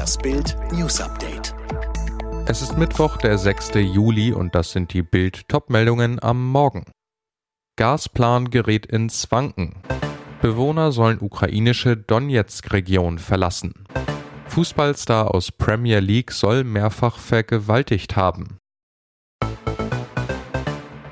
Das Bild News Update. Es ist Mittwoch, der 6. Juli und das sind die Bild Topmeldungen am Morgen. Gasplan gerät ins Wanken. Bewohner sollen ukrainische Donetsk-Region verlassen. Fußballstar aus Premier League soll mehrfach vergewaltigt haben.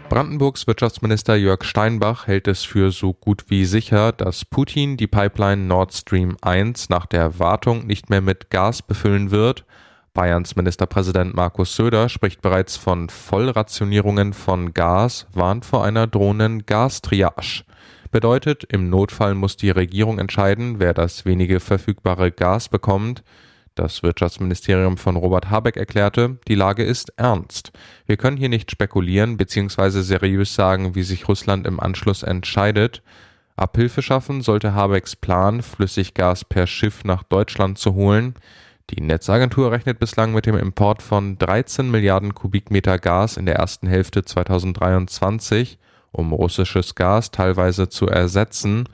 Brandenburgs Wirtschaftsminister Jörg Steinbach hält es für so gut wie sicher, dass Putin die Pipeline Nord Stream 1 nach der Wartung nicht mehr mit Gas befüllen wird. Bayerns Ministerpräsident Markus Söder spricht bereits von Vollrationierungen von Gas, warnt vor einer drohenden Gastriage. Bedeutet, im Notfall muss die Regierung entscheiden, wer das wenige verfügbare Gas bekommt. Das Wirtschaftsministerium von Robert Habeck erklärte, die Lage ist ernst. Wir können hier nicht spekulieren bzw. seriös sagen, wie sich Russland im Anschluss entscheidet. Abhilfe schaffen sollte Habecks Plan, Flüssiggas per Schiff nach Deutschland zu holen. Die Netzagentur rechnet bislang mit dem Import von 13 Milliarden Kubikmeter Gas in der ersten Hälfte 2023, um russisches Gas teilweise zu ersetzen.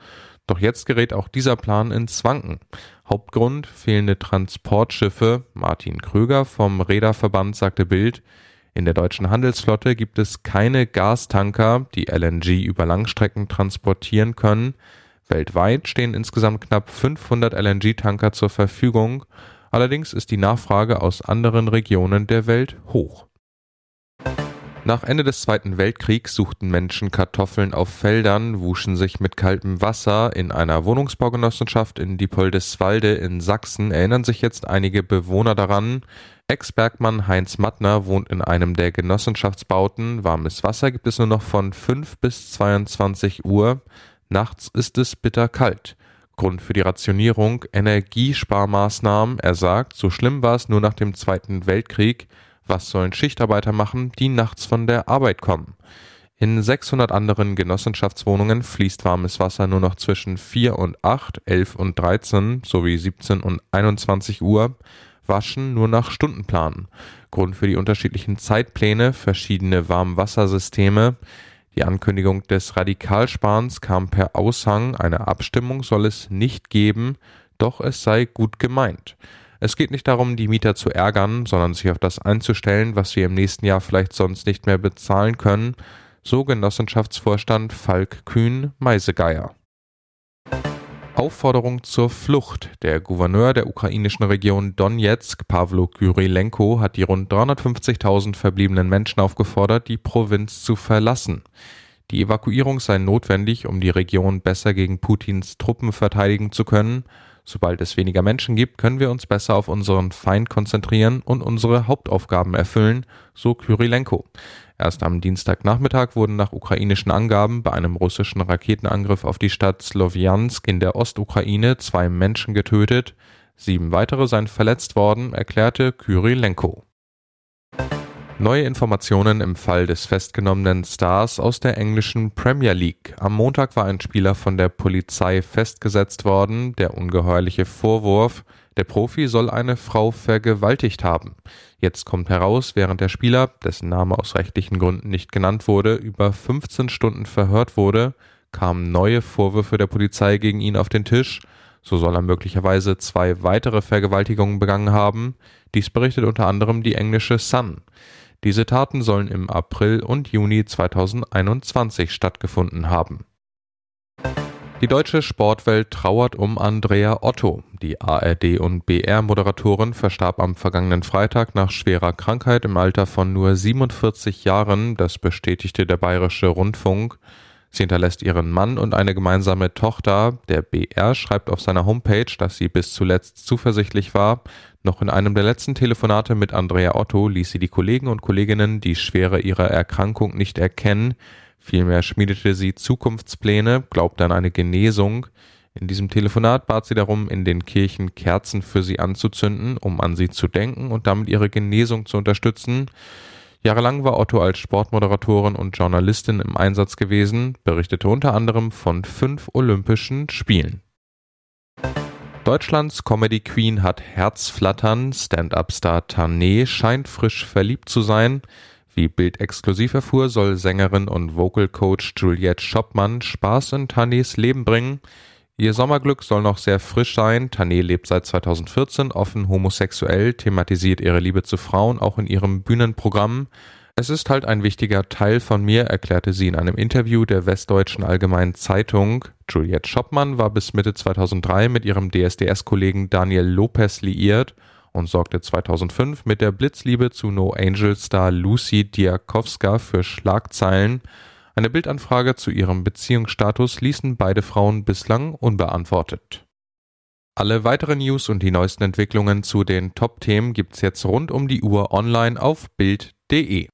Doch jetzt gerät auch dieser Plan ins Wanken. Hauptgrund fehlende Transportschiffe. Martin Kröger vom Räderverband sagte Bild, in der deutschen Handelsflotte gibt es keine Gastanker, die LNG über Langstrecken transportieren können. Weltweit stehen insgesamt knapp 500 LNG-Tanker zur Verfügung. Allerdings ist die Nachfrage aus anderen Regionen der Welt hoch. Nach Ende des Zweiten Weltkriegs suchten Menschen Kartoffeln auf Feldern, wuschen sich mit kaltem Wasser. In einer Wohnungsbaugenossenschaft in Diepoldeswalde in Sachsen erinnern sich jetzt einige Bewohner daran. Ex-Bergmann Heinz Mattner wohnt in einem der Genossenschaftsbauten. Warmes Wasser gibt es nur noch von 5 bis 22 Uhr. Nachts ist es bitterkalt. Grund für die Rationierung Energiesparmaßnahmen. Er sagt, so schlimm war es nur nach dem Zweiten Weltkrieg. Was sollen Schichtarbeiter machen, die nachts von der Arbeit kommen? In 600 anderen Genossenschaftswohnungen fließt warmes Wasser nur noch zwischen 4 und 8, 11 und 13 sowie 17 und 21 Uhr. Waschen nur nach Stundenplan. Grund für die unterschiedlichen Zeitpläne, verschiedene Warmwassersysteme. Die Ankündigung des Radikalsparens kam per Aushang, eine Abstimmung soll es nicht geben, doch es sei gut gemeint. Es geht nicht darum, die Mieter zu ärgern, sondern sich auf das einzustellen, was wir im nächsten Jahr vielleicht sonst nicht mehr bezahlen können, so Genossenschaftsvorstand Falk Kühn Meisegeier. Aufforderung zur Flucht. Der Gouverneur der ukrainischen Region Donetsk, Pavlo Kyrilenko, hat die rund 350.000 verbliebenen Menschen aufgefordert, die Provinz zu verlassen. Die Evakuierung sei notwendig, um die Region besser gegen Putins Truppen verteidigen zu können, Sobald es weniger Menschen gibt, können wir uns besser auf unseren Feind konzentrieren und unsere Hauptaufgaben erfüllen, so Kyrilenko. Erst am Dienstagnachmittag wurden nach ukrainischen Angaben bei einem russischen Raketenangriff auf die Stadt Slowiansk in der Ostukraine zwei Menschen getötet, sieben weitere seien verletzt worden, erklärte Kyrilenko. Neue Informationen im Fall des festgenommenen Stars aus der englischen Premier League. Am Montag war ein Spieler von der Polizei festgesetzt worden. Der ungeheuerliche Vorwurf, der Profi soll eine Frau vergewaltigt haben. Jetzt kommt heraus, während der Spieler, dessen Name aus rechtlichen Gründen nicht genannt wurde, über 15 Stunden verhört wurde, kamen neue Vorwürfe der Polizei gegen ihn auf den Tisch. So soll er möglicherweise zwei weitere Vergewaltigungen begangen haben. Dies berichtet unter anderem die englische Sun. Diese Taten sollen im April und Juni 2021 stattgefunden haben. Die deutsche Sportwelt trauert um Andrea Otto. Die ARD- und BR-Moderatorin verstarb am vergangenen Freitag nach schwerer Krankheit im Alter von nur 47 Jahren, das bestätigte der Bayerische Rundfunk. Sie hinterlässt ihren Mann und eine gemeinsame Tochter. Der BR schreibt auf seiner Homepage, dass sie bis zuletzt zuversichtlich war. Noch in einem der letzten Telefonate mit Andrea Otto ließ sie die Kollegen und Kolleginnen die Schwere ihrer Erkrankung nicht erkennen. Vielmehr schmiedete sie Zukunftspläne, glaubte an eine Genesung. In diesem Telefonat bat sie darum, in den Kirchen Kerzen für sie anzuzünden, um an sie zu denken und damit ihre Genesung zu unterstützen. Jahrelang war Otto als Sportmoderatorin und Journalistin im Einsatz gewesen, berichtete unter anderem von fünf Olympischen Spielen. Deutschlands Comedy Queen hat Herzflattern, Stand-up-Star Tané scheint frisch verliebt zu sein. Wie Bild exklusiv erfuhr, soll Sängerin und Vocal Coach Juliette Schoppmann Spaß in Tanés Leben bringen. Ihr Sommerglück soll noch sehr frisch sein. Tané lebt seit 2014 offen homosexuell, thematisiert ihre Liebe zu Frauen auch in ihrem Bühnenprogramm. Es ist halt ein wichtiger Teil von mir, erklärte sie in einem Interview der Westdeutschen Allgemeinen Zeitung. Juliette Schoppmann war bis Mitte 2003 mit ihrem DSDS-Kollegen Daniel Lopez liiert und sorgte 2005 mit der Blitzliebe zu No Angel Star Lucy Diakowska für Schlagzeilen. Eine Bildanfrage zu ihrem Beziehungsstatus ließen beide Frauen bislang unbeantwortet. Alle weiteren News und die neuesten Entwicklungen zu den Top-Themen gibt's jetzt rund um die Uhr online auf Bild.de.